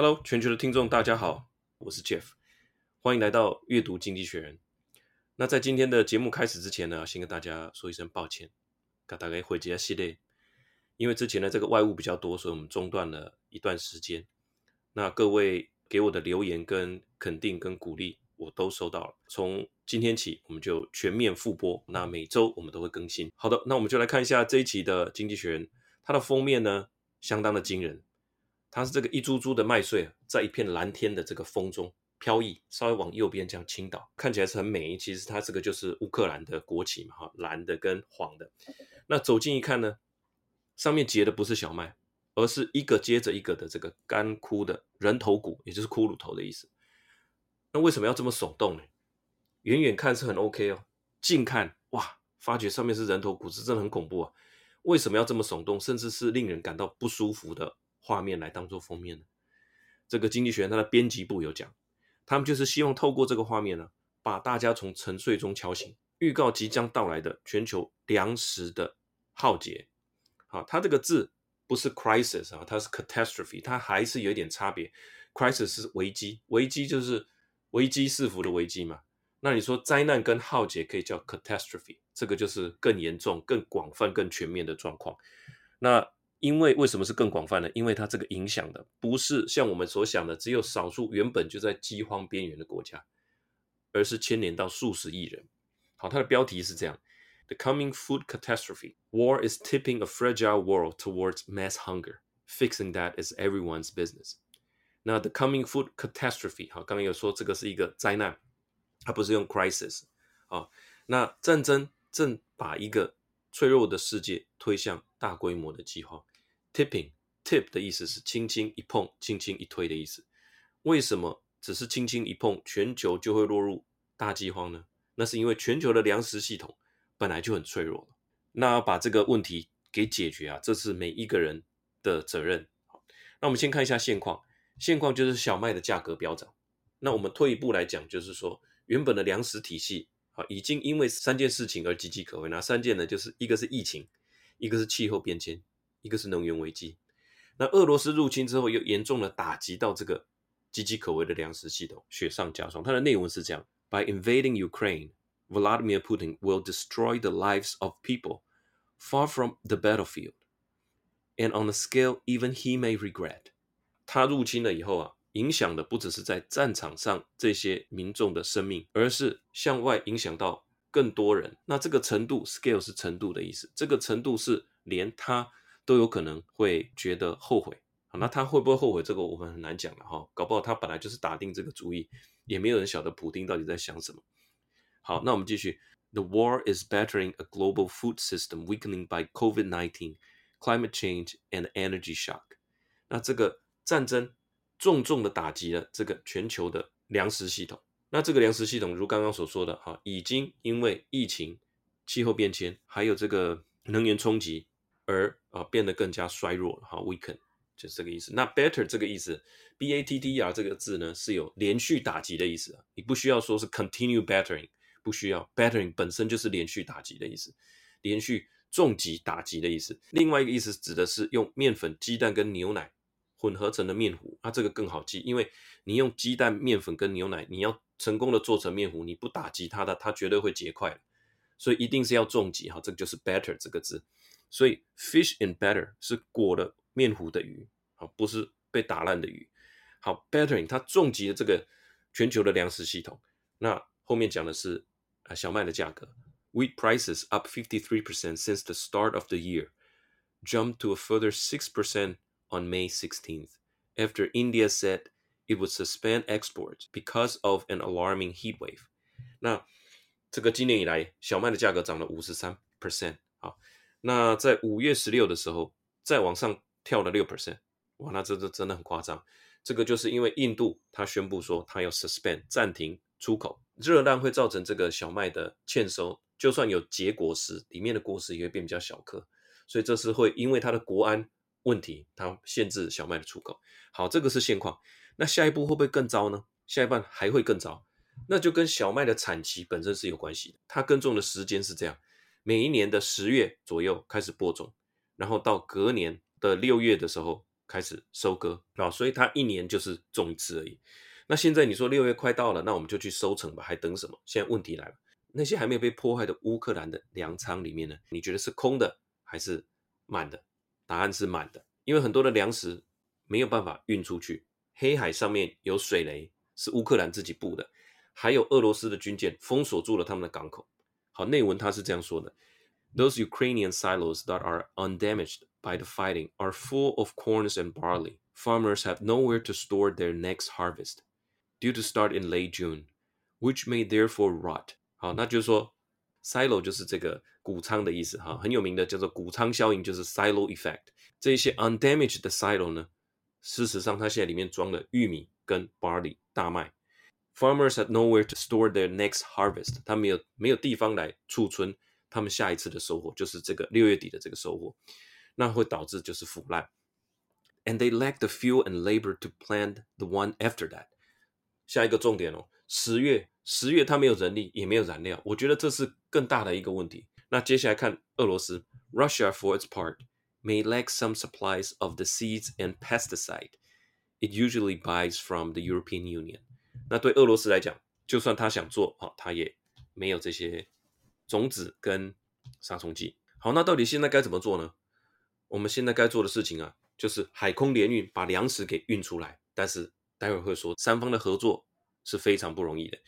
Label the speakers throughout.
Speaker 1: Hello，全球的听众大家好，我是 Jeff，欢迎来到阅读经济学人。那在今天的节目开始之前呢，先跟大家说一声抱歉，跟大家回结系列，因为之前的这个外务比较多，所以我们中断了一段时间。那各位给我的留言跟肯定跟鼓励，我都收到了。从今天起，我们就全面复播，那每周我们都会更新。好的，那我们就来看一下这一期的《经济学人》，它的封面呢，相当的惊人。它是这个一株株的麦穗，在一片蓝天的这个风中飘逸，稍微往右边这样倾倒，看起来是很美。其实它这个就是乌克兰的国旗嘛，哈，蓝的跟黄的。那走近一看呢，上面结的不是小麦，而是一个接着一个的这个干枯的人头骨，也就是骷髅头的意思。那为什么要这么耸动呢？远远看是很 OK 哦，近看哇，发觉上面是人头骨，是真的很恐怖啊。为什么要这么耸动，甚至是令人感到不舒服的？画面来当做封面的，这个经济学人他的编辑部有讲，他们就是希望透过这个画面呢，把大家从沉睡中敲醒，预告即将到来的全球粮食的浩劫。好，它这个字不是 crisis 啊，它是 catastrophe，它还是有一点差别。crisis 是危机，危机就是危机四伏的危机嘛。那你说灾难跟浩劫可以叫 catastrophe，这个就是更严重、更广泛、更全面的状况。那因为为什么是更广泛呢？因为它这个影响的不是像我们所想的只有少数原本就在饥荒边缘的国家，而是牵连到数十亿人。好，它的标题是这样：The coming food catastrophe. War is tipping a fragile world towards mass hunger. Fixing that is everyone's business. 那 The coming food catastrophe，好，刚刚有说这个是一个灾难，它不是用 crisis。啊，那战争正把一个脆弱的世界推向大规模的饥荒。Tipping tip 的意思是轻轻一碰、轻轻一推的意思。为什么只是轻轻一碰，全球就会落入大饥荒呢？那是因为全球的粮食系统本来就很脆弱。那要把这个问题给解决啊，这是每一个人的责任。好，那我们先看一下现况。现况就是小麦的价格飙涨。那我们退一步来讲，就是说原本的粮食体系啊，已经因为三件事情而岌岌可危。哪三件呢？就是一个是疫情，一个是气候变迁。一个是能源危机，那俄罗斯入侵之后又严重的打击到这个岌岌可危的粮食系统，雪上加霜。它的内容是这样：By invading Ukraine, Vladimir Putin will destroy the lives of people far from the battlefield, and on a scale even he may regret。他入侵了以后啊，影响的不只是在战场上这些民众的生命，而是向外影响到更多人。那这个程度，scale 是程度的意思，这个程度是连他。都有可能会觉得后悔，好，那他会不会后悔？这个我们很难讲了哈，搞不好他本来就是打定这个主意，也没有人晓得普丁到底在想什么。好，那我们继续。The war is battering a global food system weakening by COVID-19, climate change and energy shock。那这个战争重重的打击了这个全球的粮食系统。那这个粮食系统，如刚刚所说的哈，已经因为疫情、气候变迁，还有这个能源冲击。而啊变得更加衰弱了哈，weaken 就是这个意思。那 batter 这个意思，b a t t r 这个字呢是有连续打击的意思，你不需要说是 continue battering，不需要 battering 本身就是连续打击的意思，连续重击打击的意思。另外一个意思指的是用面粉、鸡蛋跟牛奶混合成的面糊，那这个更好记，因为你用鸡蛋、面粉跟牛奶，你要成功的做成面糊，你不打击它的，它绝对会结块，所以一定是要重击哈，这个就是 batter 这个字。所以，fish in batter 是裹了面糊的鱼，好，不是被打烂的鱼。好，battering 它重击了这个全球的粮食系统。那后面讲的是啊，小麦的价格，wheat prices up 53% since the start of the year，jump to a further 6% on May 16th, after India said it would suspend exports because of an alarming heat wave。那这个今年以来，小麦的价格涨了五十三 percent，好。那在五月十六的时候，再往上跳了六 percent，哇，那这这真的很夸张。这个就是因为印度它宣布说它要 suspend 暂停出口，热浪会造成这个小麦的欠收，就算有结果实，里面的果实也会变比较小颗，所以这是会因为它的国安问题，它限制小麦的出口。好，这个是现况。那下一步会不会更糟呢？下一半还会更糟，那就跟小麦的产期本身是有关系的，它耕种的时间是这样。每一年的十月左右开始播种，然后到隔年的六月的时候开始收割啊，所以它一年就是种一次而已。那现在你说六月快到了，那我们就去收成吧，还等什么？现在问题来了，那些还没有被破坏的乌克兰的粮仓里面呢？你觉得是空的还是满的？答案是满的，因为很多的粮食没有办法运出去。黑海上面有水雷，是乌克兰自己布的，还有俄罗斯的军舰封锁住了他们的港口。好，内文他是这样说的：Those Ukrainian silos that are undamaged by the fighting are full of corns and barley. Farmers have nowhere to store their next harvest. Due to start in late June, which may therefore rot。好，那就是说 ，silo 就是这个谷仓的意思哈，很有名的叫做谷仓效应，就是 silo effect。这一些 undamaged 的 silo 呢，事实上它现在里面装了玉米跟 barley 大麦。Farmers had nowhere to store their next harvest。他没有没有地方来储存他们下一次的收获，就是这个六月底的这个收获，那会导致就是腐烂。And they lack the fuel and labor to plant the one after that。下一个重点哦，十月十月它没有人力也没有燃料，我觉得这是更大的一个问题。那接下来看俄罗斯，Russia for its part may lack some supplies of the seeds and pesticide it usually buys from the European Union。那对俄罗斯来讲，就算他想做，好，他也没有这些种子跟杀虫剂。好，那到底现在该怎么做呢？我们现在该做的事情啊，就是海空联运，把粮食给运出来，但是。待会会说，三方的合作是非常不容易的。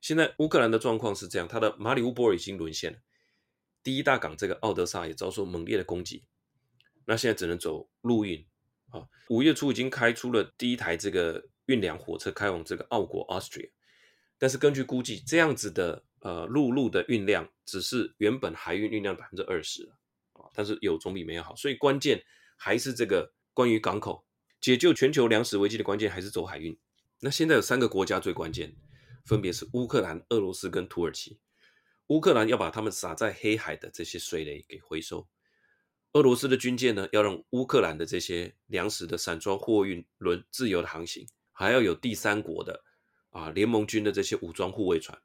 Speaker 1: 现在乌克兰的状况是这样，他的马里乌波尔已经沦陷了，第一大港这个奥德萨也遭受猛烈的攻击，那现在只能走陆运啊。五月初已经开出了第一台这个运粮火车开往这个奥国 Austria，但是根据估计，这样子的呃陆路的运量只是原本海运运量百分之二十啊，但是有总比没有好，所以关键还是这个关于港口。解救全球粮食危机的关键还是走海运。那现在有三个国家最关键，分别是乌克兰、俄罗斯跟土耳其。乌克兰要把他们撒在黑海的这些水雷给回收，俄罗斯的军舰呢，要让乌克兰的这些粮食的散装货运轮自由的航行，还要有第三国的啊联盟军的这些武装护卫船。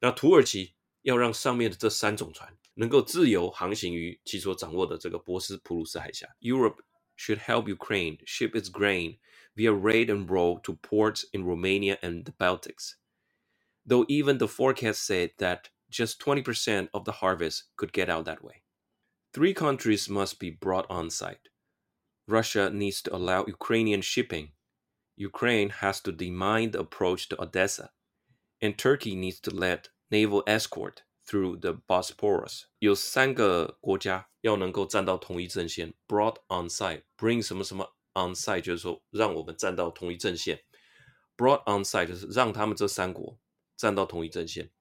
Speaker 1: 那土耳其要让上面的这三种船能够自由航行于其所掌握的这个博斯普鲁斯海峡 （Europe）。should help Ukraine ship its grain via rail and road to ports in Romania and the Baltics. Though even the forecast said that just 20% of the harvest could get out that way. Three countries must be brought on site. Russia needs to allow Ukrainian shipping. Ukraine has to demine the approach to Odessa. And Turkey needs to let naval escort Through the Bosporus，有三个国家要能够站到同一阵线。Brought on site，bring 什么什么 on site，就是说让我们站到同一阵线。Brought on site 就是让他们这三国 站到同一阵线。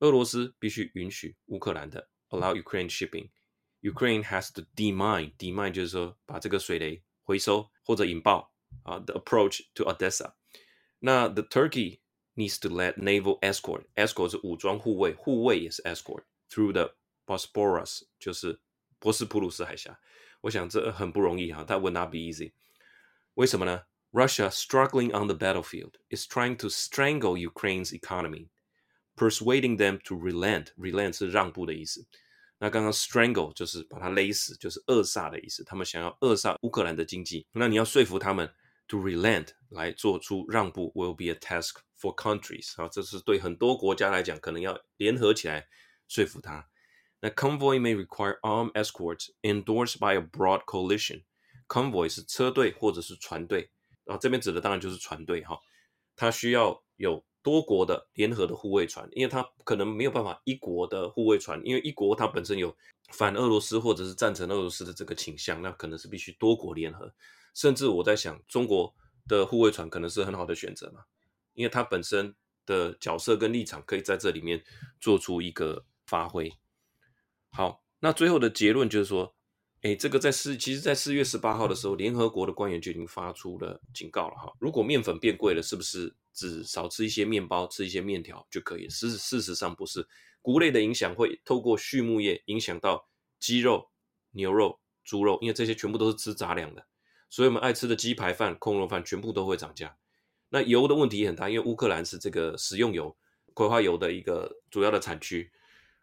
Speaker 1: 俄罗斯必须允许乌克兰的 allow Ukraine shipping。Ukraine has to demine，demine 就是说把这个水雷回收或者引爆啊。Uh, the approach to Odessa。那 the Turkey。Needs to let naval escort. Escort 是武装护卫，护卫也是 escort through the Bosporus，就是博斯普鲁斯海峡。我想这很不容易哈，它 would not be easy。为什么呢 ？Russia struggling on the battlefield is trying to strangle Ukraine's economy, persuading them to relent. Relent 是让步的意思。那刚刚 strangle 就是把它勒死，就是扼杀的意思。他们想要扼杀乌克兰的经济，那你要说服他们 to relent 来做出让步，will be a task。For countries 啊，这是对很多国家来讲，可能要联合起来说服他。那 convoy may require armed escorts endorsed by a broad coalition。convoy 是车队或者是船队 啊，这边指的当然就是船队哈。它需要有多国的联合的护卫船，因为它可能没有办法一国的护卫船，因为一国它本身有反俄罗斯或者是赞成俄罗斯的这个倾向，那可能是必须多国联合。甚至我在想，中国的护卫船可能是很好的选择嘛。因为他本身的角色跟立场可以在这里面做出一个发挥。好，那最后的结论就是说，诶，这个在四，其实，在四月十八号的时候，联合国的官员就已经发出了警告了哈。如果面粉变贵了，是不是只少吃一些面包，吃一些面条就可以？事事实上不是，谷类的影响会透过畜牧业影响到鸡肉、牛肉、猪肉，因为这些全部都是吃杂粮的，所以我们爱吃的鸡排饭、控肉饭全部都会涨价。那油的问题也很大，因为乌克兰是这个食用油、葵花油的一个主要的产区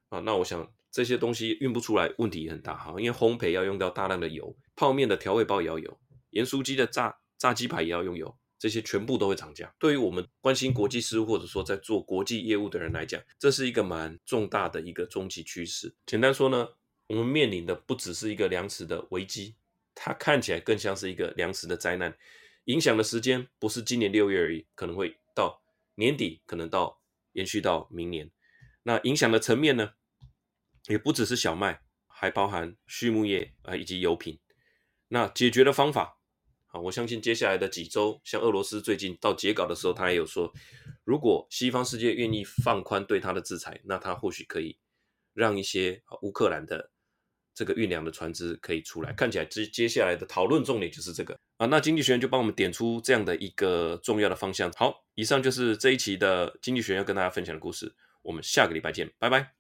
Speaker 1: 啊。那我想这些东西运不出来，问题也很大哈。因为烘焙要用到大量的油，泡面的调味包也要有，盐酥鸡的炸炸鸡排也要用油，这些全部都会涨价。对于我们关心国际事务或者说在做国际业务的人来讲，这是一个蛮重大的一个终极趋势。简单说呢，我们面临的不只是一个粮食的危机，它看起来更像是一个粮食的灾难，影响的时间不是今年六月而已，可能会到年底，可能到延续到明年。那影响的层面呢，也不只是小麦，还包含畜牧业啊以及油品。那解决的方法，啊，我相信接下来的几周，像俄罗斯最近到截稿的时候，他也有说，如果西方世界愿意放宽对他的制裁，那他或许可以让一些乌克兰的这个运粮的船只可以出来。看起来接接下来的讨论重点就是这个啊。那经济学人就帮我们点出这样的一个重要的方向。好，以上就是这一期的经济学人要跟大家分享的故事。我们下个礼拜见，拜拜。